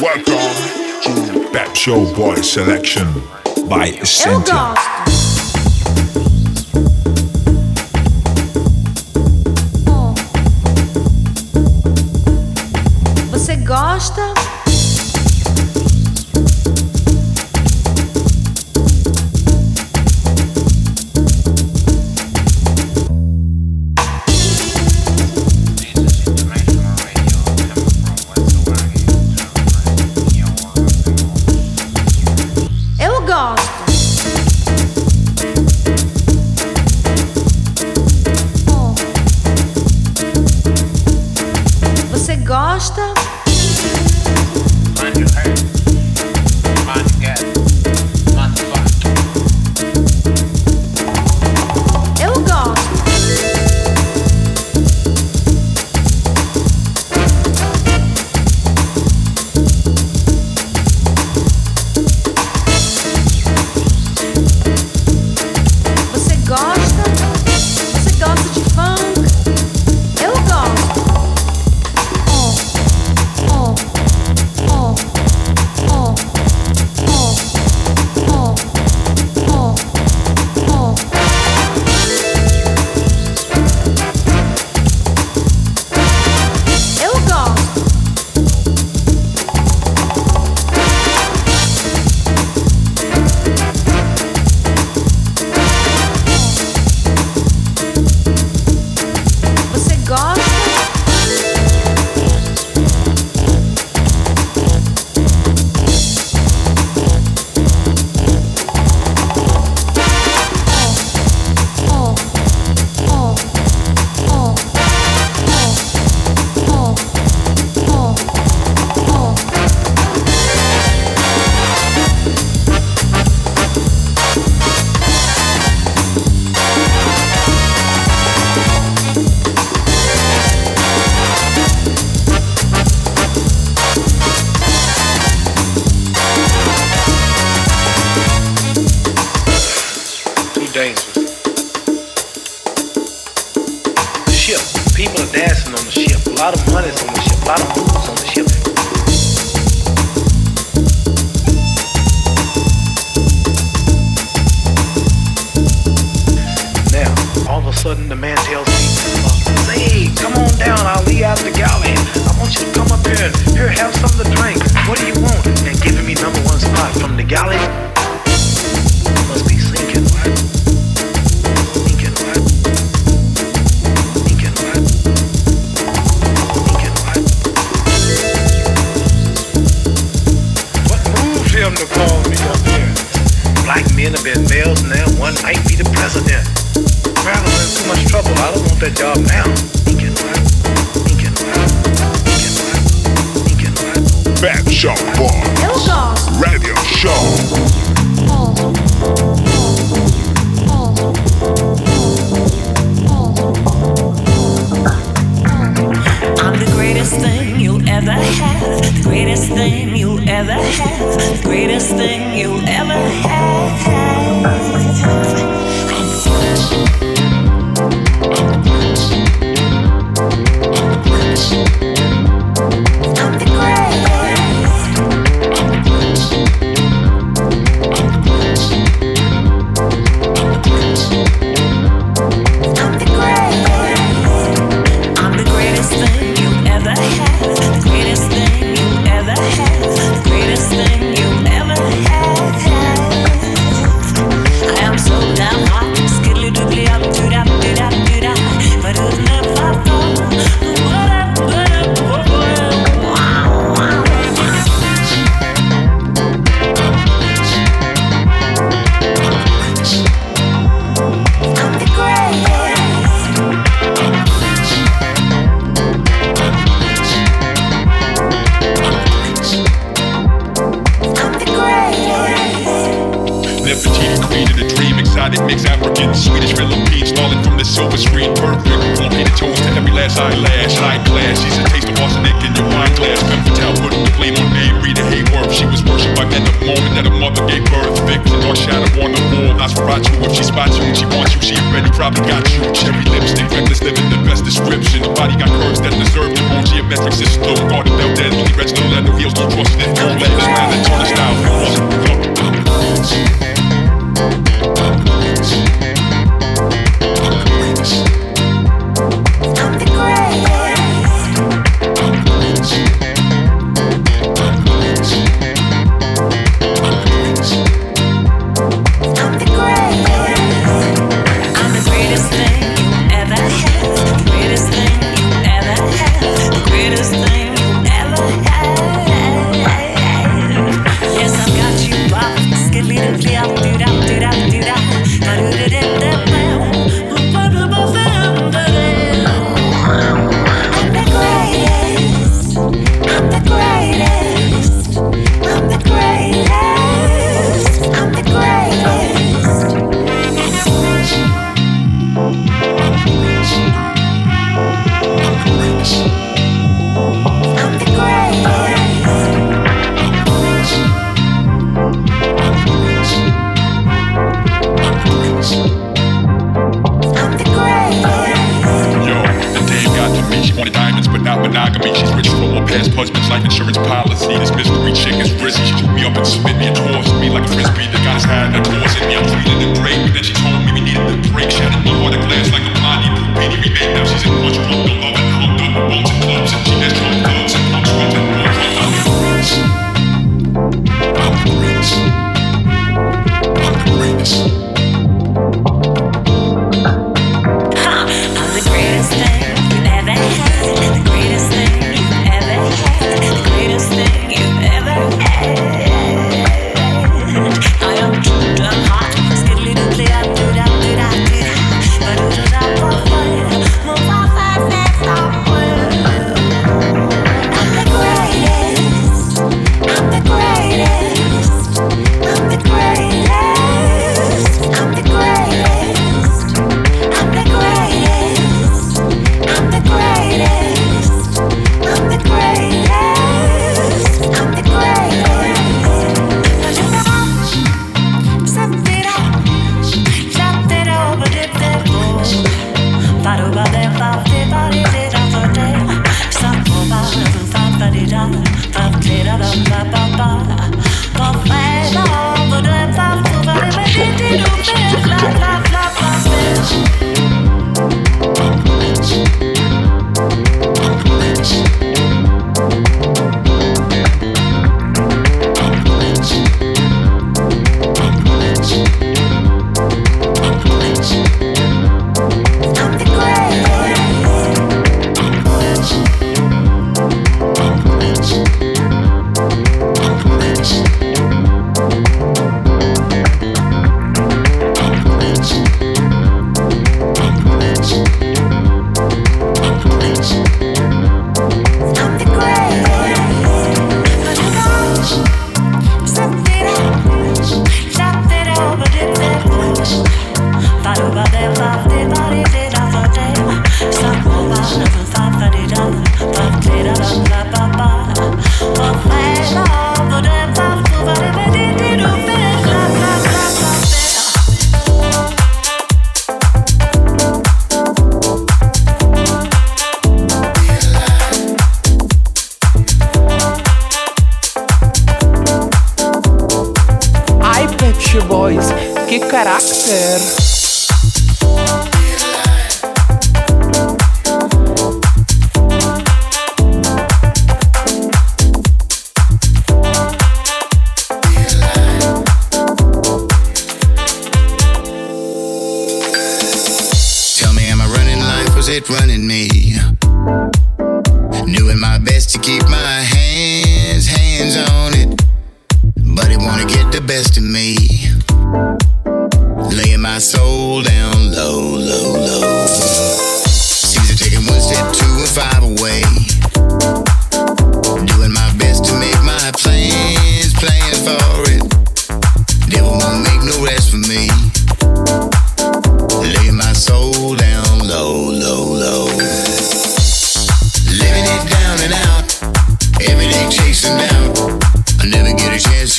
Welcome to Pep Show Boy Selection by Essentia.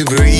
Get a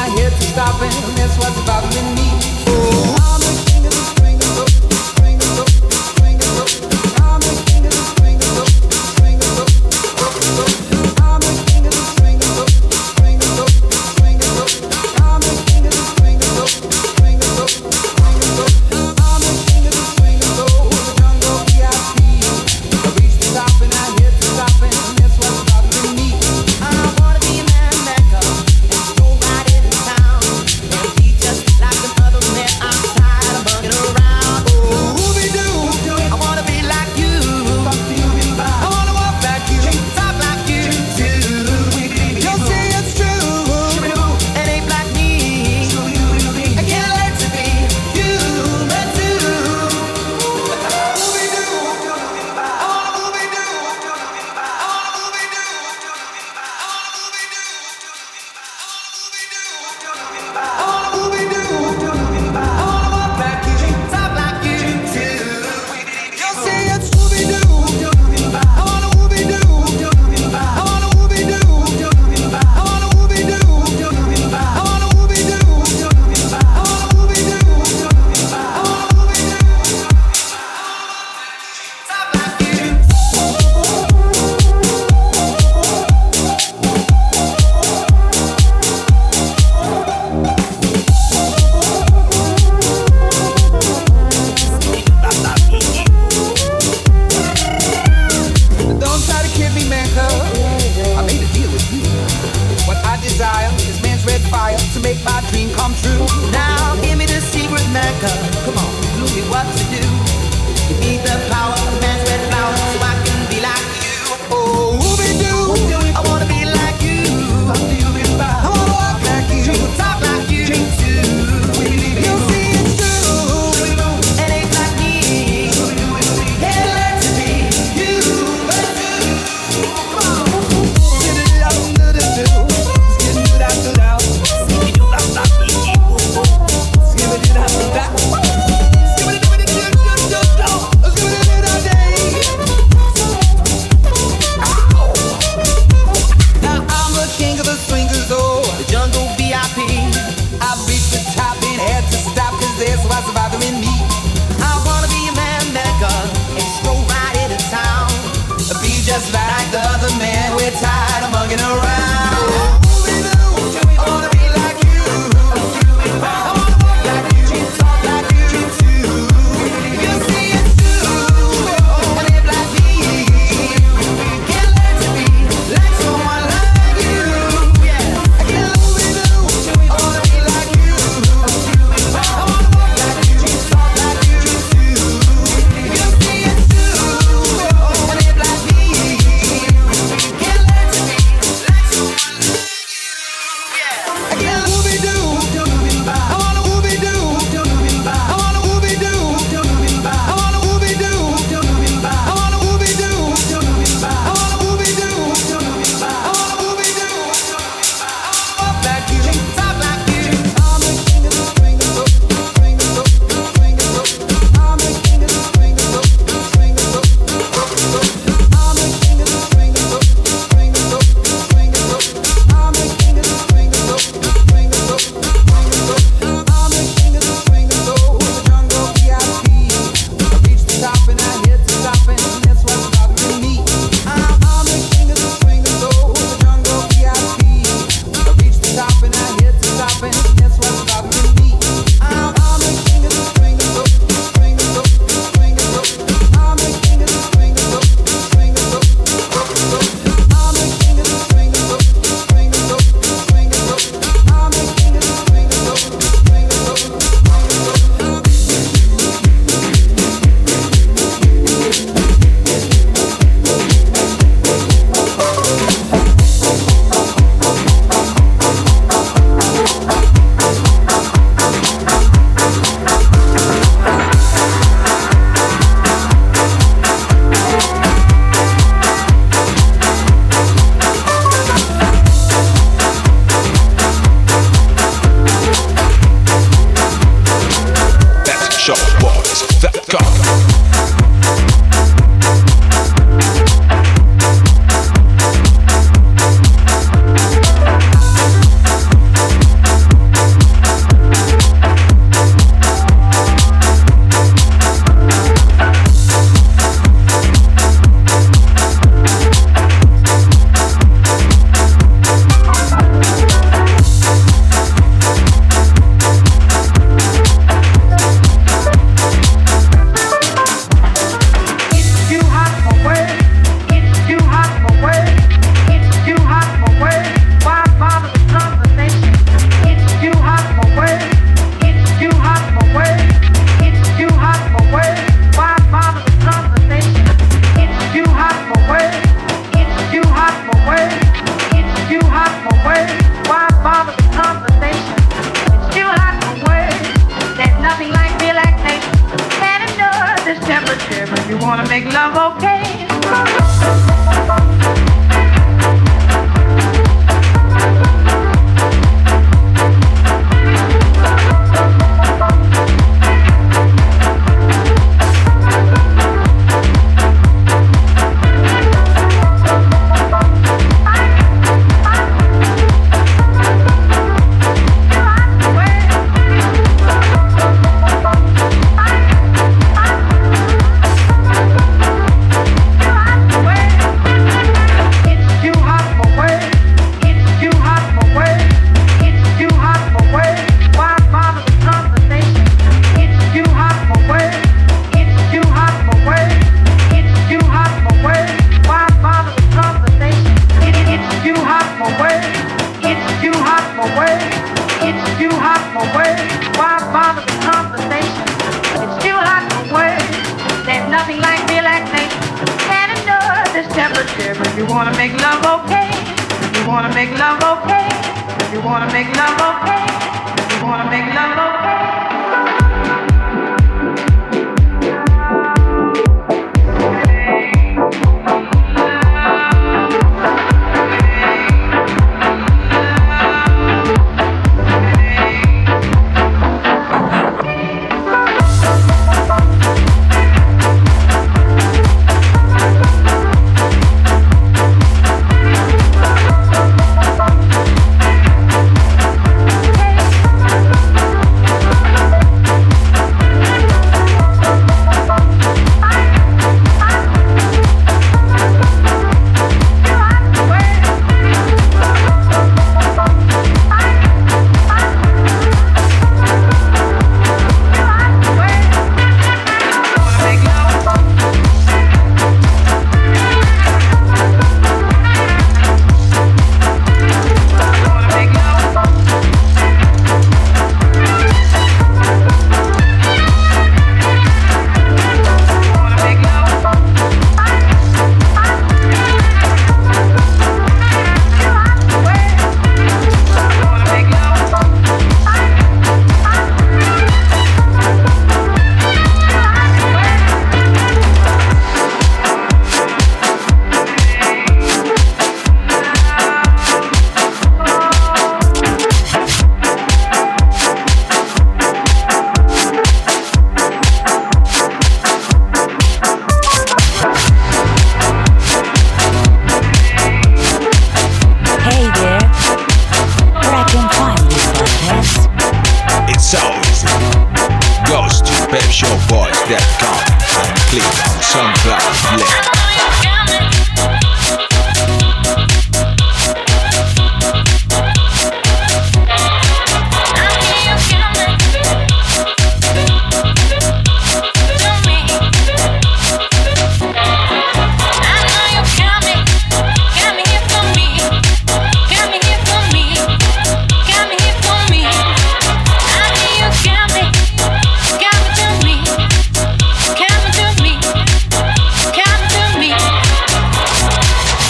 not here to stop him. That's what's bothering me. Oh.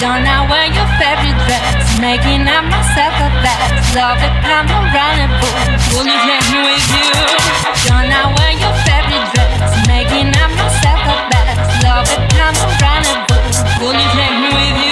Don't I wear your favorite dress? Making up myself a best. Love it, I'm a running bull. Will you take me with you? Don't I wear your favorite dress? Making up myself a best. Love it, I'm a running bull. Will you take me with you?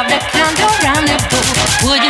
carved the candle round the bowl. Would you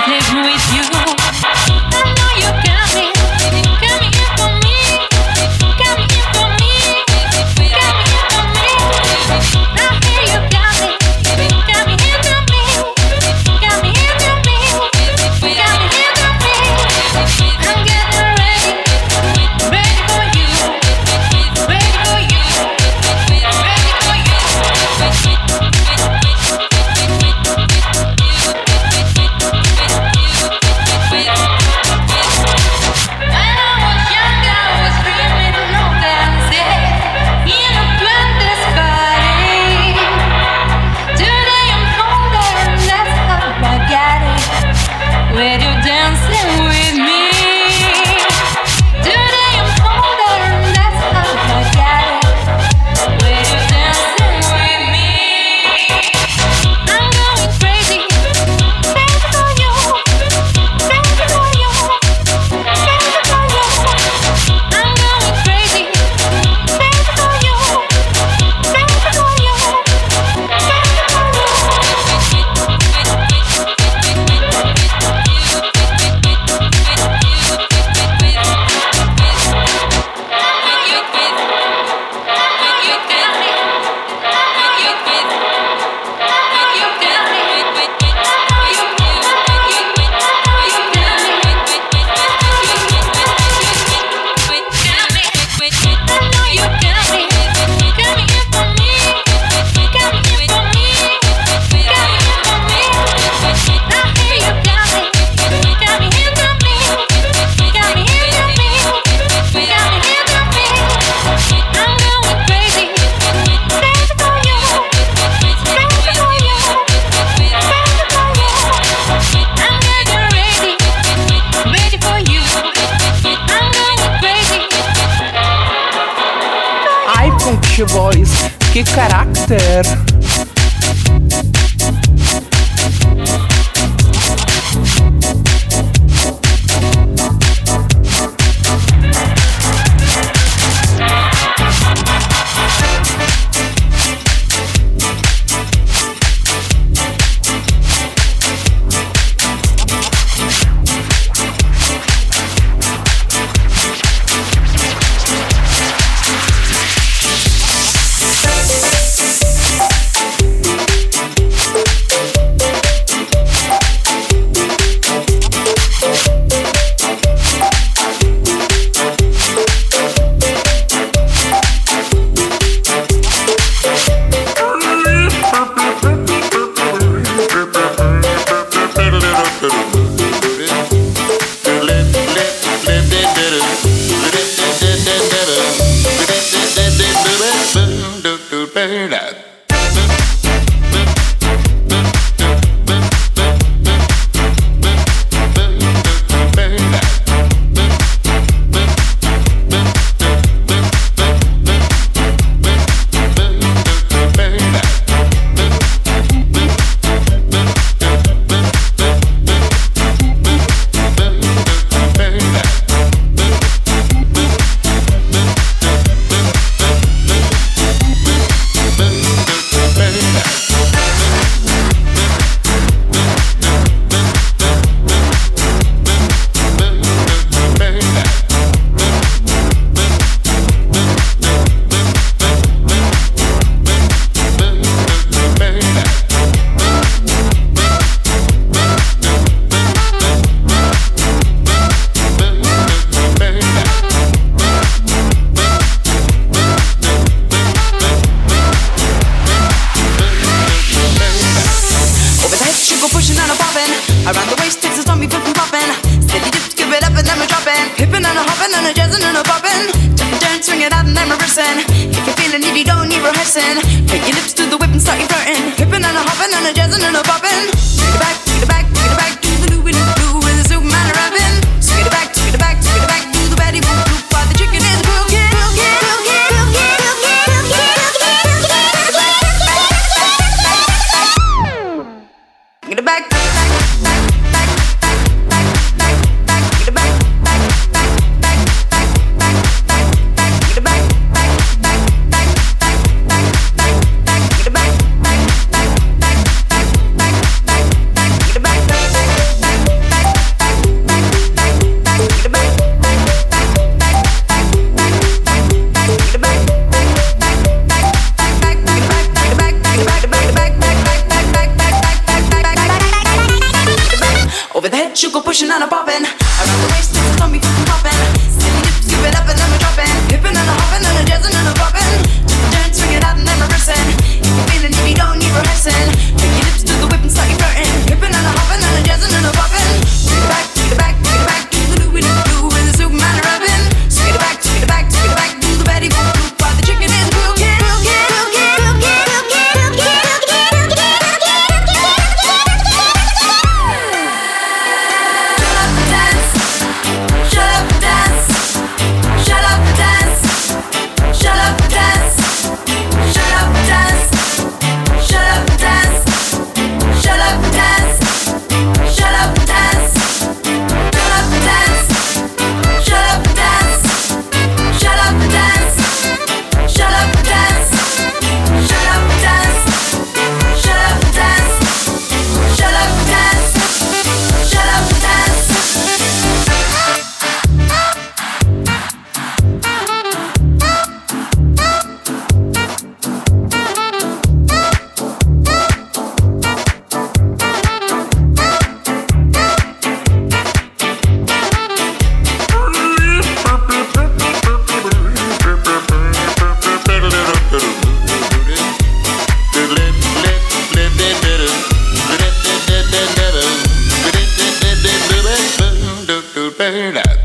That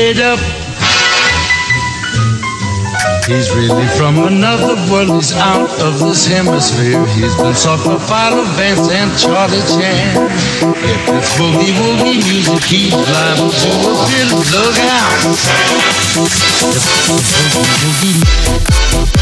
up. He's really from another world, he's out of this hemisphere. He's been sought for Philo Vance and Charlie Chan. If it's boogie woogie music, he's liable to a bit. Look out! If boogie.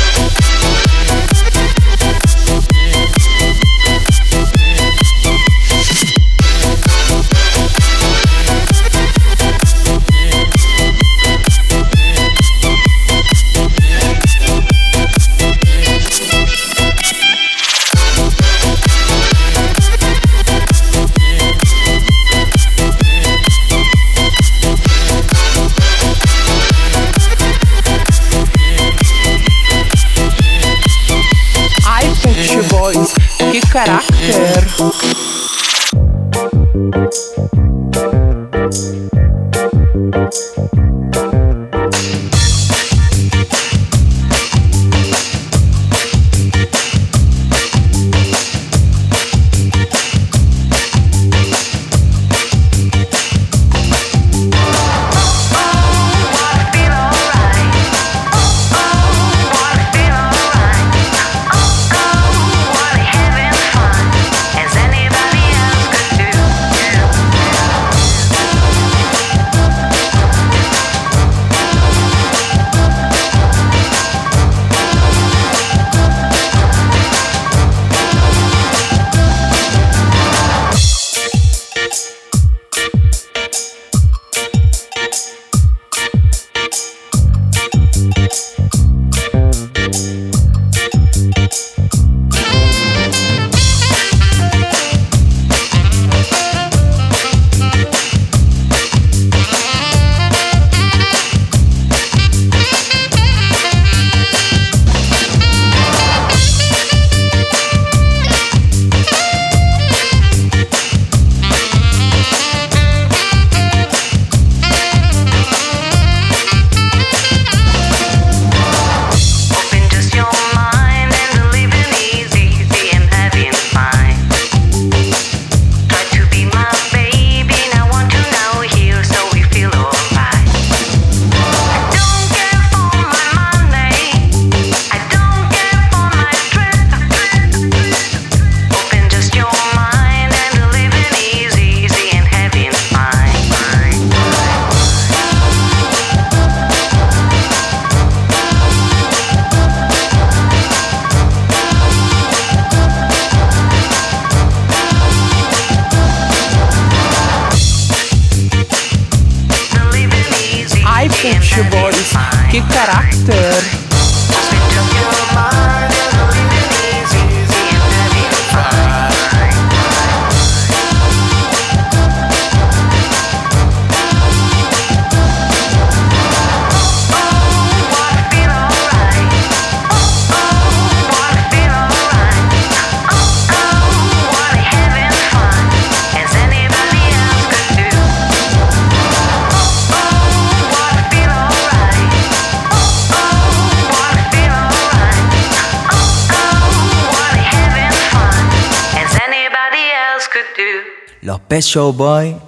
Pep's Show Boy